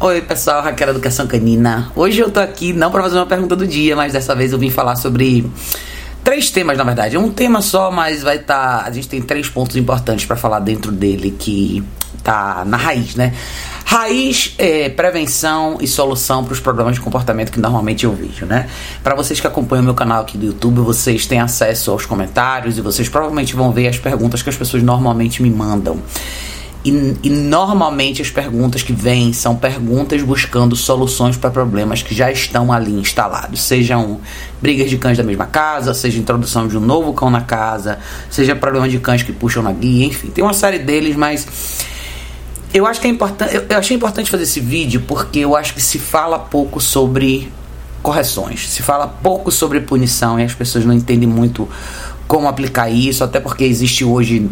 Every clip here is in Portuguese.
Oi, pessoal, Raquel Educação Canina. Hoje eu tô aqui não para fazer uma pergunta do dia, mas dessa vez eu vim falar sobre três temas, na verdade. É um tema só, mas vai estar. Tá, a gente tem três pontos importantes para falar dentro dele que tá na raiz, né? Raiz é prevenção e solução para os problemas de comportamento que normalmente eu vejo, né? Para vocês que acompanham meu canal aqui do YouTube, vocês têm acesso aos comentários e vocês provavelmente vão ver as perguntas que as pessoas normalmente me mandam. E, e, normalmente as perguntas que vêm são perguntas buscando soluções para problemas que já estão ali instalados, sejam brigas de cães da mesma casa, seja introdução de um novo cão na casa, seja problema de cães que puxam na guia, enfim, tem uma série deles, mas eu acho que é importante, eu, eu achei importante fazer esse vídeo porque eu acho que se fala pouco sobre correções, se fala pouco sobre punição e as pessoas não entendem muito como aplicar isso, até porque existe hoje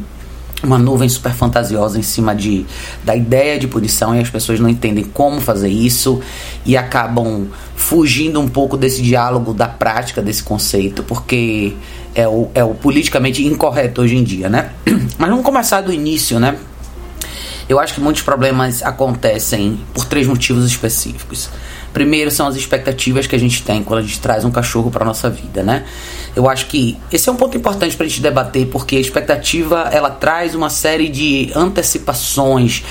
uma nuvem super fantasiosa em cima de, da ideia de punição e as pessoas não entendem como fazer isso e acabam fugindo um pouco desse diálogo da prática desse conceito, porque é o, é o politicamente incorreto hoje em dia, né? Mas vamos começar do início, né? Eu acho que muitos problemas acontecem por três motivos específicos. Primeiro são as expectativas que a gente tem quando a gente traz um cachorro para nossa vida, né? Eu acho que esse é um ponto importante para a gente debater, porque a expectativa ela traz uma série de antecipações,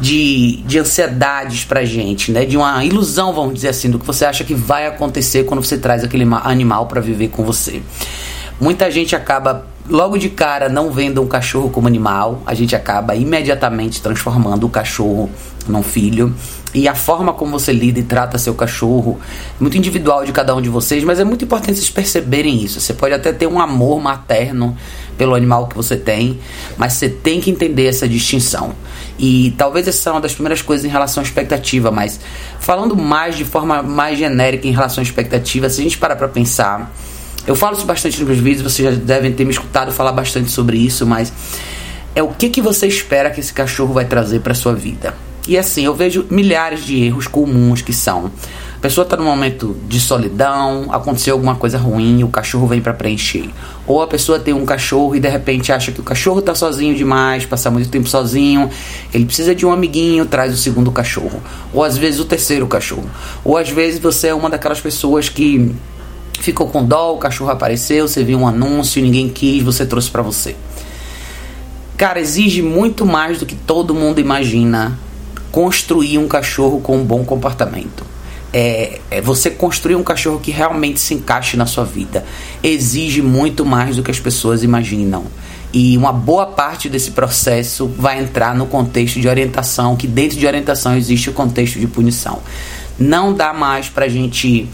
de, de ansiedades para a gente, né? De uma ilusão, vamos dizer assim, do que você acha que vai acontecer quando você traz aquele animal para viver com você. Muita gente acaba logo de cara não vendo um cachorro como animal, a gente acaba imediatamente transformando o cachorro num filho. E a forma como você lida e trata seu cachorro é muito individual de cada um de vocês, mas é muito importante vocês perceberem isso. Você pode até ter um amor materno pelo animal que você tem, mas você tem que entender essa distinção. E talvez essa seja uma das primeiras coisas em relação à expectativa, mas falando mais de forma mais genérica em relação à expectativa, se a gente parar para pensar, eu falo isso bastante nos meus vídeos, vocês já devem ter me escutado falar bastante sobre isso, mas é o que, que você espera que esse cachorro vai trazer para sua vida. E assim, eu vejo milhares de erros comuns que são. A pessoa está num momento de solidão, aconteceu alguma coisa ruim, o cachorro vem para preencher. Ou a pessoa tem um cachorro e de repente acha que o cachorro está sozinho demais, passar muito tempo sozinho, ele precisa de um amiguinho, traz o segundo cachorro. Ou às vezes o terceiro cachorro. Ou às vezes você é uma daquelas pessoas que ficou com dó, o cachorro apareceu, você viu um anúncio, ninguém quis, você trouxe para você. Cara, exige muito mais do que todo mundo imagina construir um cachorro com um bom comportamento. É, é, você construir um cachorro que realmente se encaixe na sua vida. Exige muito mais do que as pessoas imaginam. E uma boa parte desse processo vai entrar no contexto de orientação, que dentro de orientação existe o contexto de punição. Não dá mais pra gente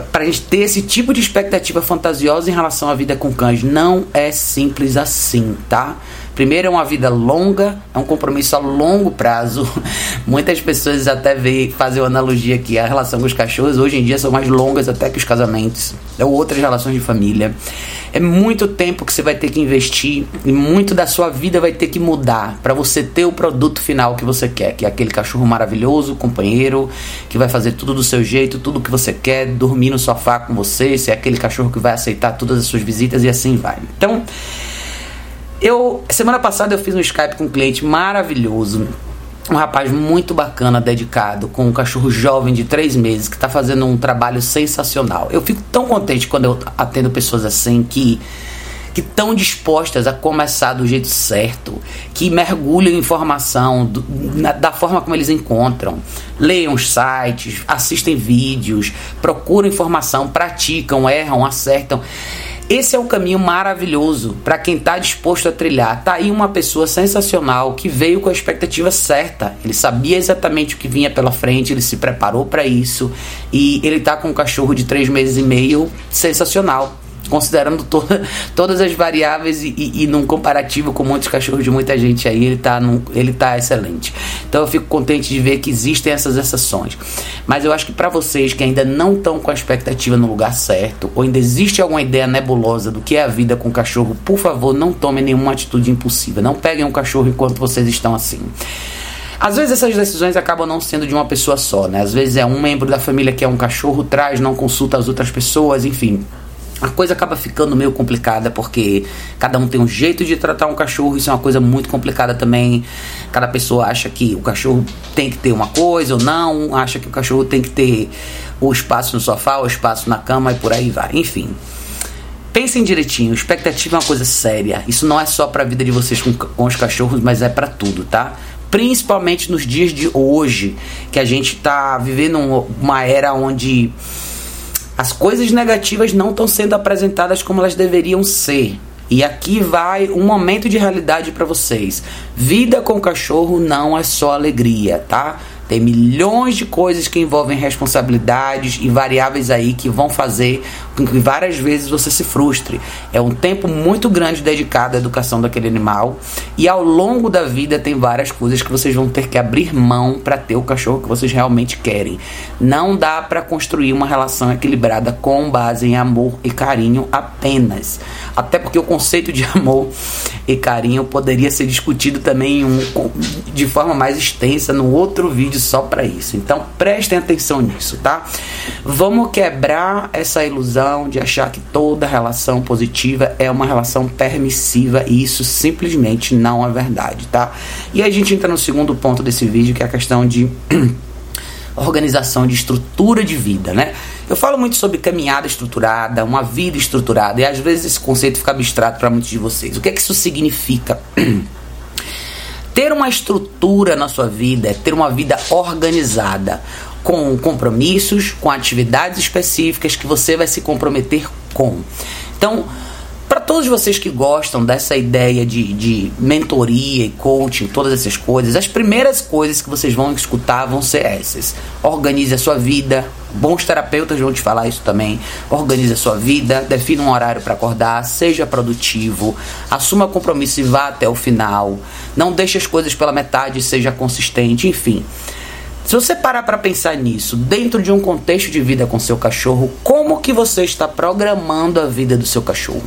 para gente ter esse tipo de expectativa fantasiosa em relação à vida com cães. Não é simples assim, tá? Primeiro, é uma vida longa, é um compromisso a longo prazo. Muitas pessoas até vê, fazem uma analogia que a relação com os cachorros hoje em dia são mais longas até que os casamentos, ou outras relações de família. É muito tempo que você vai ter que investir e muito da sua vida vai ter que mudar para você ter o produto final que você quer, que é aquele cachorro maravilhoso, companheiro, que vai fazer tudo do seu jeito, tudo que você quer, dormir no sofá com você, ser aquele cachorro que vai aceitar todas as suas visitas e assim vai. Então, eu semana passada eu fiz um Skype com um cliente maravilhoso, um rapaz muito bacana, dedicado, com um cachorro jovem de três meses que está fazendo um trabalho sensacional. Eu fico tão contente quando eu atendo pessoas assim que que estão dispostas a começar do jeito certo, que mergulham em informação do, na, da forma como eles encontram, leiam os sites, assistem vídeos, procuram informação, praticam, erram, acertam. Esse é um caminho maravilhoso para quem está disposto a trilhar. Tá aí uma pessoa sensacional que veio com a expectativa certa. Ele sabia exatamente o que vinha pela frente, ele se preparou para isso e ele tá com um cachorro de três meses e meio sensacional considerando to todas as variáveis e, e, e, num comparativo com muitos cachorros de muita gente aí, ele está ele tá excelente. Então eu fico contente de ver que existem essas exceções. Mas eu acho que para vocês que ainda não estão com a expectativa no lugar certo, ou ainda existe alguma ideia nebulosa do que é a vida com cachorro, por favor, não tomem nenhuma atitude impulsiva. Não peguem um cachorro enquanto vocês estão assim. Às vezes essas decisões acabam não sendo de uma pessoa só, né? Às vezes é um membro da família que é um cachorro, traz, não consulta as outras pessoas, enfim a coisa acaba ficando meio complicada porque cada um tem um jeito de tratar um cachorro, isso é uma coisa muito complicada também. Cada pessoa acha que o cachorro tem que ter uma coisa ou não, acha que o cachorro tem que ter o espaço no sofá, o espaço na cama e por aí vai. Enfim. Pensem direitinho, expectativa é uma coisa séria. Isso não é só para a vida de vocês com, com os cachorros, mas é para tudo, tá? Principalmente nos dias de hoje, que a gente tá vivendo uma era onde as coisas negativas não estão sendo apresentadas como elas deveriam ser. E aqui vai um momento de realidade para vocês. Vida com cachorro não é só alegria, tá? Tem milhões de coisas que envolvem responsabilidades e variáveis aí que vão fazer com que várias vezes você se frustre. É um tempo muito grande dedicado à educação daquele animal e ao longo da vida tem várias coisas que vocês vão ter que abrir mão para ter o cachorro que vocês realmente querem. Não dá para construir uma relação equilibrada com base em amor e carinho apenas. Até porque o conceito de amor e carinho poderia ser discutido também um, de forma mais extensa no outro vídeo só para isso. Então prestem atenção nisso, tá? Vamos quebrar essa ilusão de achar que toda relação positiva é uma relação permissiva e isso simplesmente não é verdade, tá? E a gente entra no segundo ponto desse vídeo, que é a questão de organização de estrutura de vida, né? Eu falo muito sobre caminhada estruturada, uma vida estruturada, e às vezes esse conceito fica abstrato para muitos de vocês. O que é que isso significa? ter uma estrutura na sua vida é ter uma vida organizada, com compromissos, com atividades específicas que você vai se comprometer com. Então, para todos vocês que gostam dessa ideia de, de mentoria e coaching, todas essas coisas, as primeiras coisas que vocês vão escutar vão ser essas. Organize a sua vida. Bons terapeutas vão te falar isso também. Organize a sua vida, defina um horário para acordar, seja produtivo, assuma compromisso e vá até o final. Não deixe as coisas pela metade, seja consistente, enfim. Se você parar para pensar nisso, dentro de um contexto de vida com seu cachorro, como que você está programando a vida do seu cachorro?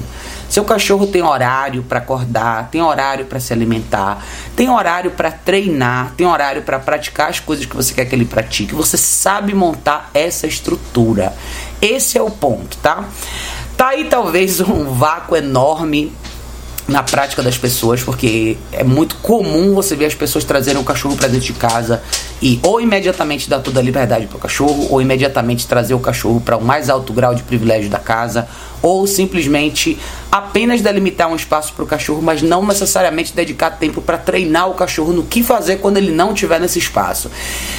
Seu cachorro tem horário para acordar, tem horário para se alimentar, tem horário para treinar, tem horário para praticar as coisas que você quer que ele pratique. Você sabe montar essa estrutura. Esse é o ponto, tá? Tá aí talvez um vácuo enorme na prática das pessoas, porque é muito comum você ver as pessoas trazerem o cachorro para dentro de casa e ou imediatamente dar toda a liberdade para o cachorro, ou imediatamente trazer o cachorro para o mais alto grau de privilégio da casa, ou simplesmente apenas delimitar um espaço para o cachorro, mas não necessariamente dedicar tempo para treinar o cachorro no que fazer quando ele não estiver nesse espaço.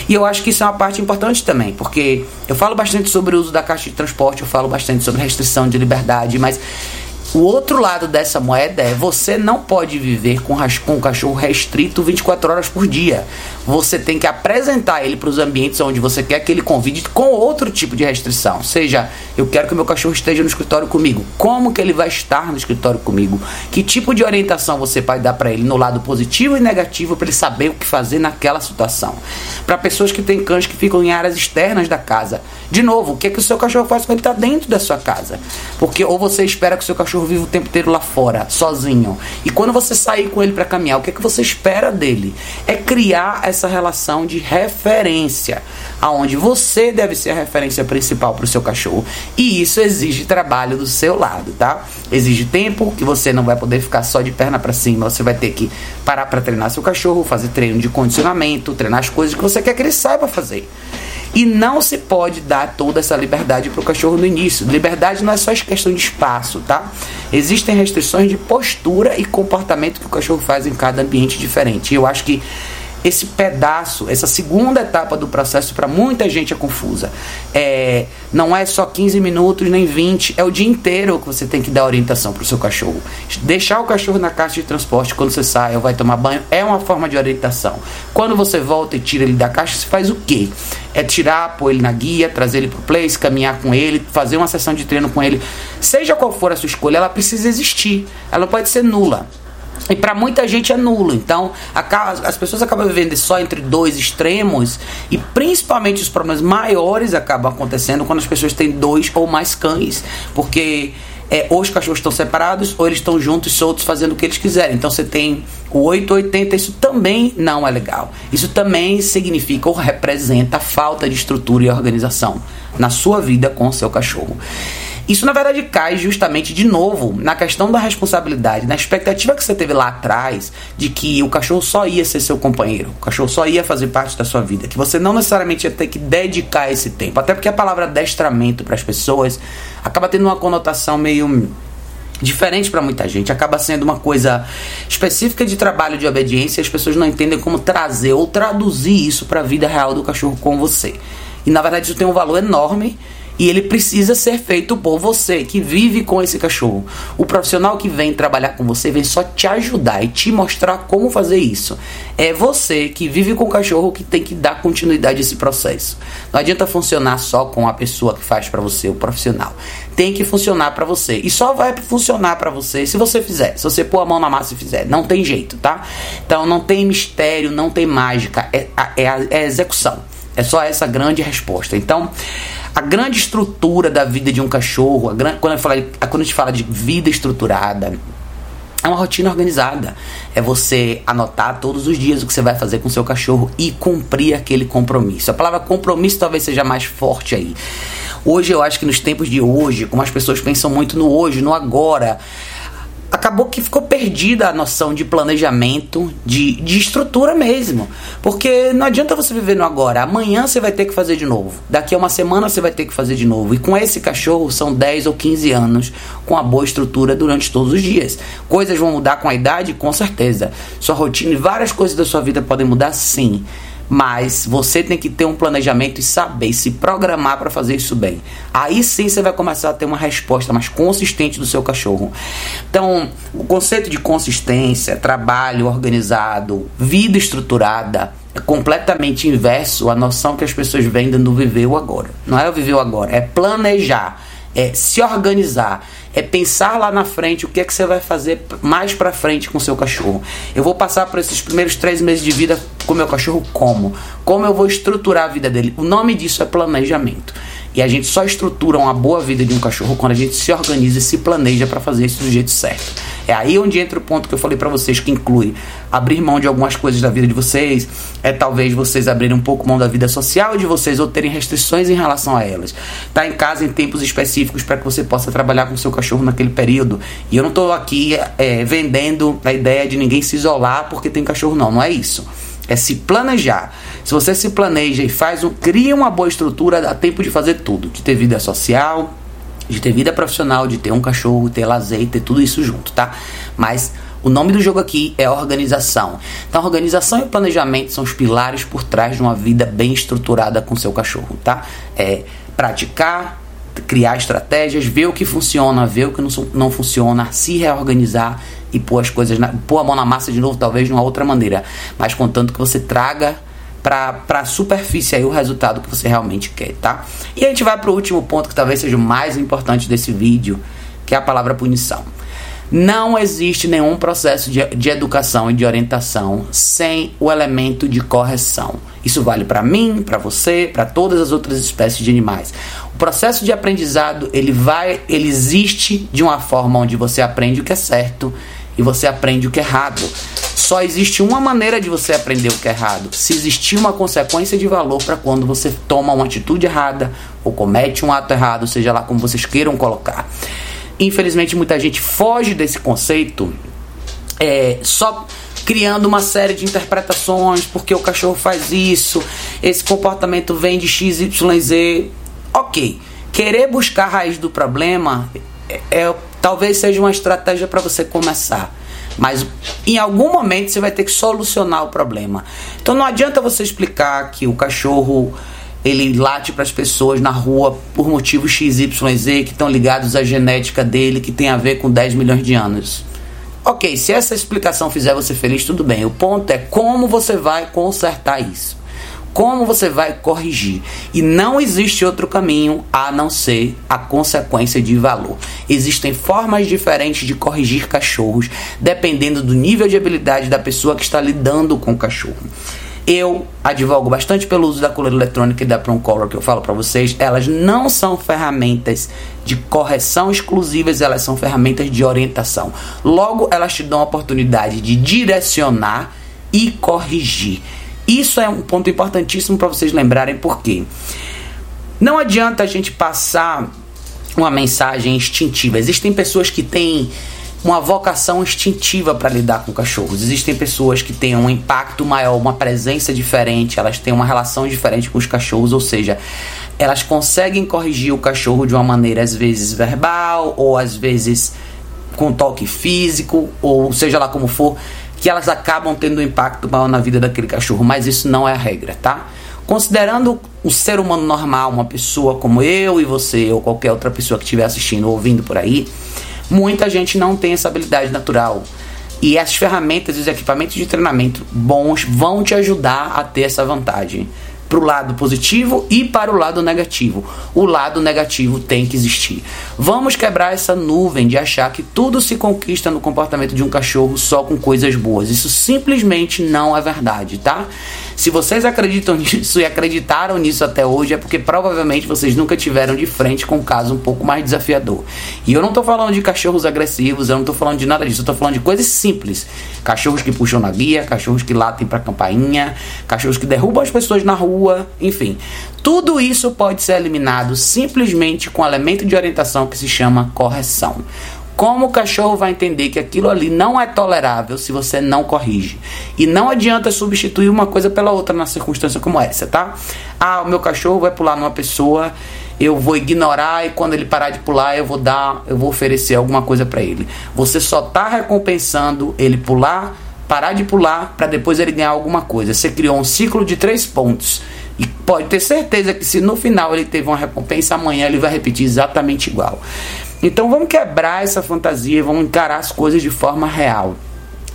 E eu acho que isso é uma parte importante também, porque eu falo bastante sobre o uso da caixa de transporte, eu falo bastante sobre restrição de liberdade, mas o outro lado dessa moeda é você não pode viver com, o cachorro restrito 24 horas por dia. Você tem que apresentar ele para os ambientes onde você quer que ele convide com outro tipo de restrição. Seja, eu quero que meu cachorro esteja no escritório comigo. Como que ele vai estar no escritório comigo? Que tipo de orientação você pode dar para ele no lado positivo e negativo para ele saber o que fazer naquela situação? Para pessoas que têm cães que ficam em áreas externas da casa. De novo, o que, é que o seu cachorro faz quando ele está dentro da sua casa? Porque ou você espera que o seu cachorro cachorro vive o tempo inteiro lá fora, sozinho. E quando você sair com ele para caminhar, o que é que você espera dele? É criar essa relação de referência, aonde você deve ser a referência principal para o seu cachorro. E isso exige trabalho do seu lado, tá? Exige tempo que você não vai poder ficar só de perna para cima, você vai ter que parar para treinar seu cachorro, fazer treino de condicionamento, treinar as coisas que você quer que ele saiba fazer. E não se pode dar toda essa liberdade para o cachorro no início. Liberdade não é só questão de espaço, tá? Existem restrições de postura e comportamento que o cachorro faz em cada ambiente diferente. Eu acho que esse pedaço, essa segunda etapa do processo, para muita gente é confusa. É, não é só 15 minutos nem 20, é o dia inteiro que você tem que dar orientação para o seu cachorro. Deixar o cachorro na caixa de transporte quando você sai ou vai tomar banho é uma forma de orientação. Quando você volta e tira ele da caixa, você faz o quê? É tirar, pôr ele na guia, trazer ele para o place, caminhar com ele, fazer uma sessão de treino com ele. Seja qual for a sua escolha, ela precisa existir. Ela pode ser nula. E para muita gente é nulo. Então, as pessoas acabam vivendo só entre dois extremos e principalmente os problemas maiores acabam acontecendo quando as pessoas têm dois ou mais cães, porque é, ou os cachorros estão separados ou eles estão juntos, soltos, fazendo o que eles quiserem. Então você tem o 880, isso também não é legal. Isso também significa ou representa falta de estrutura e organização na sua vida com o seu cachorro. Isso na verdade cai justamente de novo na questão da responsabilidade, na expectativa que você teve lá atrás de que o cachorro só ia ser seu companheiro, o cachorro só ia fazer parte da sua vida, que você não necessariamente ia ter que dedicar esse tempo. Até porque a palavra adestramento para as pessoas acaba tendo uma conotação meio diferente para muita gente. Acaba sendo uma coisa específica de trabalho de obediência e as pessoas não entendem como trazer ou traduzir isso para a vida real do cachorro com você. E na verdade isso tem um valor enorme e ele precisa ser feito por você que vive com esse cachorro. O profissional que vem trabalhar com você vem só te ajudar e te mostrar como fazer isso. É você que vive com o cachorro que tem que dar continuidade a esse processo. Não adianta funcionar só com a pessoa que faz para você, o profissional. Tem que funcionar para você. E só vai funcionar para você se você fizer. Se você pôr a mão na massa e fizer. Não tem jeito, tá? Então não tem mistério, não tem mágica. É, é, é execução. É só essa grande resposta. Então, a grande estrutura da vida de um cachorro, a quando, fala, quando a gente fala de vida estruturada, é uma rotina organizada. É você anotar todos os dias o que você vai fazer com o seu cachorro e cumprir aquele compromisso. A palavra compromisso talvez seja mais forte aí. Hoje eu acho que nos tempos de hoje, como as pessoas pensam muito no hoje, no agora, acabou que ficou perdida a noção de planejamento, de, de estrutura mesmo. Porque não adianta você viver no agora. Amanhã você vai ter que fazer de novo. Daqui a uma semana você vai ter que fazer de novo. E com esse cachorro são 10 ou 15 anos com a boa estrutura durante todos os dias. Coisas vão mudar com a idade? Com certeza. Sua rotina e várias coisas da sua vida podem mudar sim mas você tem que ter um planejamento e saber se programar para fazer isso bem. Aí sim você vai começar a ter uma resposta mais consistente do seu cachorro. Então, o conceito de consistência, trabalho organizado, vida estruturada, é completamente inverso à noção que as pessoas vendem do viver o agora. Não é o viver o agora, é planejar, é se organizar é pensar lá na frente o que é que você vai fazer mais para frente com o seu cachorro. Eu vou passar por esses primeiros três meses de vida com meu cachorro como? Como eu vou estruturar a vida dele? O nome disso é planejamento. E a gente só estrutura uma boa vida de um cachorro quando a gente se organiza e se planeja para fazer isso do jeito certo. É aí onde entra o ponto que eu falei para vocês, que inclui abrir mão de algumas coisas da vida de vocês, é talvez vocês abrirem um pouco mão da vida social de vocês ou terem restrições em relação a elas. Tá em casa em tempos específicos para que você possa trabalhar com seu cachorro naquele período. E eu não estou aqui é, vendendo a ideia de ninguém se isolar porque tem cachorro, não. Não é isso é se planejar. Se você se planeja e faz um, cria uma boa estrutura, dá tempo de fazer tudo, de ter vida social, de ter vida profissional, de ter um cachorro, ter lazer, ter tudo isso junto, tá? Mas o nome do jogo aqui é organização. Então, organização e planejamento são os pilares por trás de uma vida bem estruturada com seu cachorro, tá? É praticar, criar estratégias, ver o que funciona, ver o que não, não funciona, se reorganizar e pôr as coisas, na, pôr a mão na massa de novo, talvez de uma outra maneira, mas contanto que você traga para a superfície aí o resultado que você realmente quer, tá? E a gente vai para o último ponto que talvez seja o mais importante desse vídeo, que é a palavra punição. Não existe nenhum processo de, de educação e de orientação sem o elemento de correção. Isso vale para mim, para você, para todas as outras espécies de animais. O processo de aprendizado ele vai, ele existe de uma forma onde você aprende o que é certo e você aprende o que é errado. Só existe uma maneira de você aprender o que é errado. Se existir uma consequência de valor para quando você toma uma atitude errada ou comete um ato errado, seja lá como vocês queiram colocar. Infelizmente, muita gente foge desse conceito é, só criando uma série de interpretações, porque o cachorro faz isso, esse comportamento vem de XYZ. Ok, querer buscar a raiz do problema é, é talvez seja uma estratégia para você começar. Mas em algum momento você vai ter que solucionar o problema. Então não adianta você explicar que o cachorro ele late para as pessoas na rua por motivos XYZ que estão ligados à genética dele, que tem a ver com 10 milhões de anos. Ok, se essa explicação fizer você feliz, tudo bem. O ponto é como você vai consertar isso. Como você vai corrigir? E não existe outro caminho a não ser a consequência de valor. Existem formas diferentes de corrigir cachorros, dependendo do nível de habilidade da pessoa que está lidando com o cachorro. Eu advogo bastante pelo uso da coleira eletrônica e da Prong Color que eu falo para vocês. Elas não são ferramentas de correção exclusivas, elas são ferramentas de orientação. Logo, elas te dão a oportunidade de direcionar e corrigir. Isso é um ponto importantíssimo para vocês lembrarem, porque não adianta a gente passar uma mensagem instintiva. Existem pessoas que têm uma vocação instintiva para lidar com cachorros. Existem pessoas que têm um impacto maior, uma presença diferente, elas têm uma relação diferente com os cachorros, ou seja, elas conseguem corrigir o cachorro de uma maneira às vezes verbal ou às vezes com toque físico, ou seja lá como for, que elas acabam tendo um impacto maior na vida daquele cachorro, mas isso não é a regra, tá? Considerando o ser humano normal, uma pessoa como eu e você, ou qualquer outra pessoa que estiver assistindo ou ouvindo por aí, muita gente não tem essa habilidade natural. E as ferramentas e os equipamentos de treinamento bons vão te ajudar a ter essa vantagem para o lado positivo e para o lado negativo. O lado negativo tem que existir. Vamos quebrar essa nuvem de achar que tudo se conquista no comportamento de um cachorro só com coisas boas. Isso simplesmente não é verdade, tá? Se vocês acreditam nisso e acreditaram nisso até hoje, é porque provavelmente vocês nunca tiveram de frente com um caso um pouco mais desafiador. E eu não estou falando de cachorros agressivos, eu não estou falando de nada disso, eu tô falando de coisas simples. Cachorros que puxam na guia, cachorros que latem para campainha, cachorros que derrubam as pessoas na rua, enfim. Tudo isso pode ser eliminado simplesmente com um elemento de orientação que se chama correção. Como o cachorro vai entender que aquilo ali não é tolerável se você não corrige? E não adianta substituir uma coisa pela outra na circunstância como essa, tá? Ah, o meu cachorro vai pular numa pessoa, eu vou ignorar e quando ele parar de pular, eu vou dar, eu vou oferecer alguma coisa para ele. Você só tá recompensando ele pular, parar de pular para depois ele ganhar alguma coisa. Você criou um ciclo de três pontos e pode ter certeza que se no final ele teve uma recompensa, amanhã ele vai repetir exatamente igual. Então vamos quebrar essa fantasia, vamos encarar as coisas de forma real.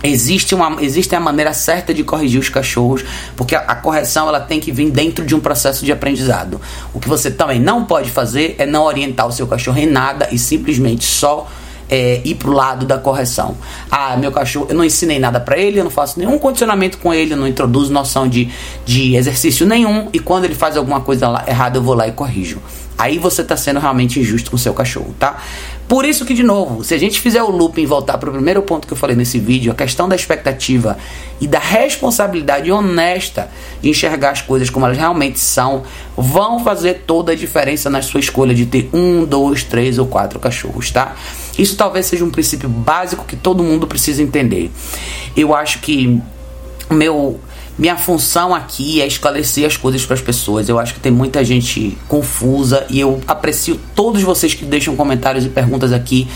Existe, uma, existe a maneira certa de corrigir os cachorros, porque a, a, correção ela tem que vir dentro de um processo de aprendizado. O que você também não pode fazer é não orientar o seu cachorro em nada e simplesmente só é, ir pro lado da correção. Ah, meu cachorro, eu não ensinei nada para ele, eu não faço nenhum condicionamento com ele, eu não introduzo noção de, de exercício nenhum, e quando ele faz alguma coisa errada, eu vou lá e corrijo. Aí você está sendo realmente injusto com seu cachorro, tá? Por isso que, de novo, se a gente fizer o looping e voltar para o primeiro ponto que eu falei nesse vídeo, a questão da expectativa e da responsabilidade honesta de enxergar as coisas como elas realmente são, vão fazer toda a diferença na sua escolha de ter um, dois, três ou quatro cachorros, tá? Isso talvez seja um princípio básico que todo mundo precisa entender. Eu acho que meu minha função aqui é esclarecer as coisas para as pessoas. Eu acho que tem muita gente confusa e eu aprecio todos vocês que deixam comentários e perguntas aqui,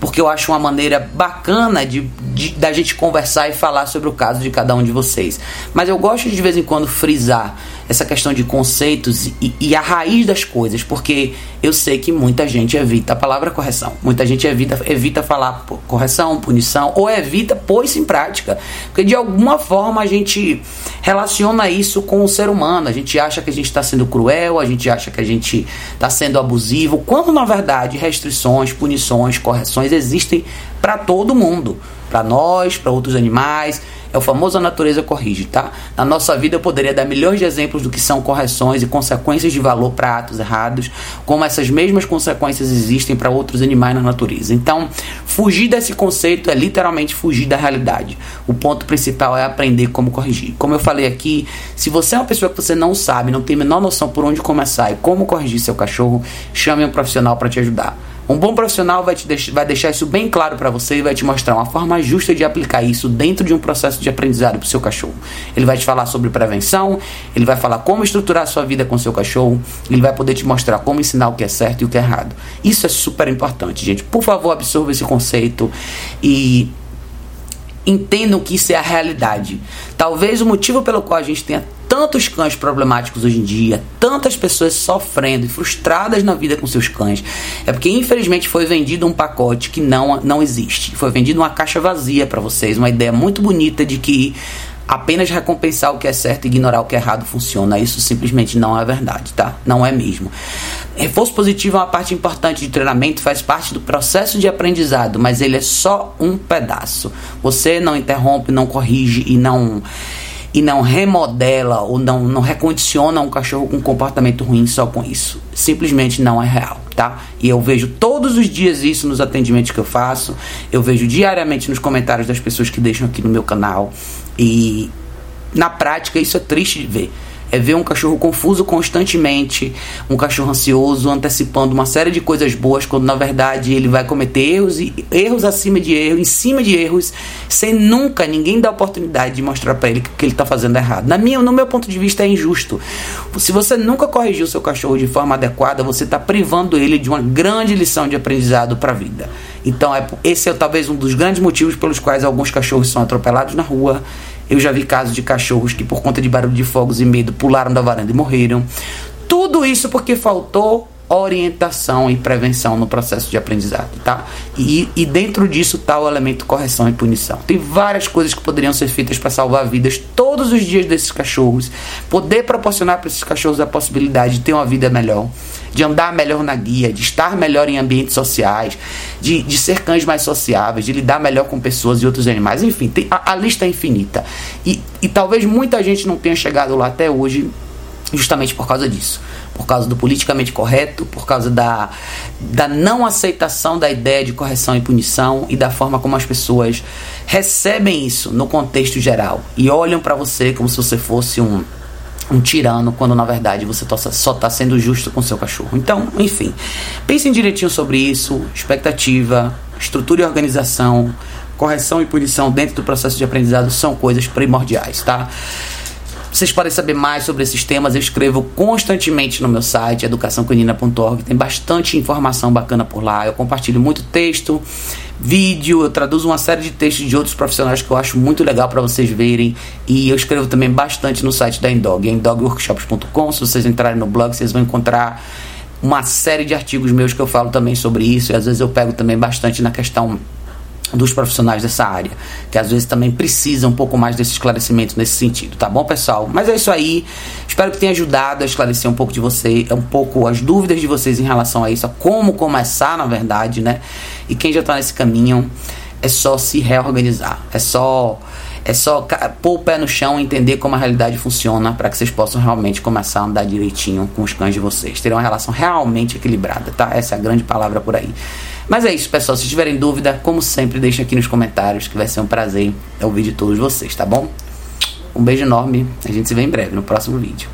porque eu acho uma maneira bacana de, de da gente conversar e falar sobre o caso de cada um de vocês. Mas eu gosto de, de vez em quando frisar essa questão de conceitos e, e, a raiz das coisas, porque eu sei que muita gente evita a palavra correção, muita gente evita, evita falar correção, punição, ou evita pôr isso em prática, porque de alguma forma a gente relaciona isso com o ser humano, a gente acha que a gente está sendo cruel, a gente acha que a gente está sendo abusivo, quando na verdade restrições, punições, correções existem para todo mundo, para nós, para outros animais é o famoso a natureza corrige, tá? Na nossa vida eu poderia dar milhões de exemplos do que são correções e consequências de valor para atos errados, como essas mesmas consequências existem para outros animais na natureza. Então, fugir desse conceito é literalmente fugir da realidade. O ponto principal é aprender como corrigir. Como eu falei aqui, se você é uma pessoa que você não sabe, não tem a menor noção por onde começar e como corrigir seu cachorro, chame um profissional para te ajudar. Um bom profissional vai, te deix vai deixar isso bem claro para você e vai te mostrar uma forma justa de aplicar isso dentro de um processo de aprendizado para o seu cachorro. Ele vai te falar sobre prevenção, ele vai falar como estruturar a sua vida com seu cachorro, ele vai poder te mostrar como ensinar o que é certo e o que é errado. Isso é super importante, gente. Por favor, absorva esse conceito e entendam que isso é a realidade. Talvez o motivo pelo qual a gente tenha tantos cães problemáticos hoje em dia, tantas pessoas sofrendo e frustradas na vida com seus cães, é porque infelizmente foi vendido um pacote que não, não existe. Foi vendido uma caixa vazia para vocês, uma ideia muito bonita de que apenas recompensar o que é certo e ignorar o que é errado funciona. Isso simplesmente não é verdade, tá? Não é mesmo. Reforço positivo é uma parte importante de treinamento, faz parte do processo de aprendizado, mas ele é só um pedaço. Você não interrompe, não corrige e não e não remodela ou não, não recondiciona um cachorro com um comportamento ruim só com isso. Simplesmente não é real, tá? E eu vejo todos os dias isso nos atendimentos que eu faço, eu vejo diariamente nos comentários das pessoas que deixam aqui no meu canal e na prática isso é triste de ver. É ver um cachorro confuso constantemente, um cachorro ansioso, antecipando uma série de coisas boas, quando na verdade ele vai cometer erros e erros acima de erros, em cima de erros, sem nunca ninguém dar oportunidade de mostrar para ele que ele está fazendo errado. Na minha, no meu ponto de vista é injusto. Se você nunca corrigiu seu cachorro de forma adequada, você está privando ele de uma grande lição de aprendizado para a vida. Então, é, esse é talvez um dos grandes motivos pelos quais alguns cachorros são atropelados na rua. Eu já vi casos de cachorros que, por conta de barulho de fogos e medo, pularam da varanda e morreram. Tudo isso porque faltou orientação e prevenção no processo de aprendizado, tá? E, e dentro disso está o elemento correção e punição. Tem várias coisas que poderiam ser feitas para salvar vidas todos os dias desses cachorros, poder proporcionar para esses cachorros a possibilidade de ter uma vida melhor, de andar melhor na guia, de estar melhor em ambientes sociais, de, de ser cães mais sociáveis, de lidar melhor com pessoas e outros animais, enfim, tem, a, a lista é infinita. E, e talvez muita gente não tenha chegado lá até hoje justamente por causa disso por causa do politicamente correto, por causa da, da não aceitação da ideia de correção e punição e da forma como as pessoas recebem isso no contexto geral e olham para você como se você fosse um, um tirano, quando na verdade você só está sendo justo com seu cachorro. Então, enfim, pensem direitinho sobre isso, expectativa, estrutura e organização, correção e punição dentro do processo de aprendizado são coisas primordiais, tá? Vocês podem saber mais sobre esses temas, eu escrevo constantemente no meu site, educaçãocanina.org. Tem bastante informação bacana por lá. Eu compartilho muito texto, vídeo, eu traduzo uma série de textos de outros profissionais que eu acho muito legal para vocês verem. E eu escrevo também bastante no site da Endog, endogworkshops.com. Se vocês entrarem no blog, vocês vão encontrar uma série de artigos meus que eu falo também sobre isso. E às vezes eu pego também bastante na questão dos profissionais dessa área, que às vezes também precisam um pouco mais desse esclarecimento nesse sentido, tá bom, pessoal? Mas é isso aí. Espero que tenha ajudado a esclarecer um pouco de você, um pouco as dúvidas de vocês em relação a isso, a como começar, na verdade, né? E quem já está nesse caminho, é só se reorganizar, é só é só pôr o pé no chão e entender como a realidade funciona para que vocês possam realmente começar a andar direitinho com os cães de vocês. Ter uma relação realmente equilibrada, tá? Essa é a grande palavra por aí. Mas é isso, pessoal. Se tiverem dúvida, como sempre, deixem aqui nos comentários que vai ser um prazer ouvir de todos vocês, tá bom? Um beijo enorme. A gente se vê em breve no próximo vídeo.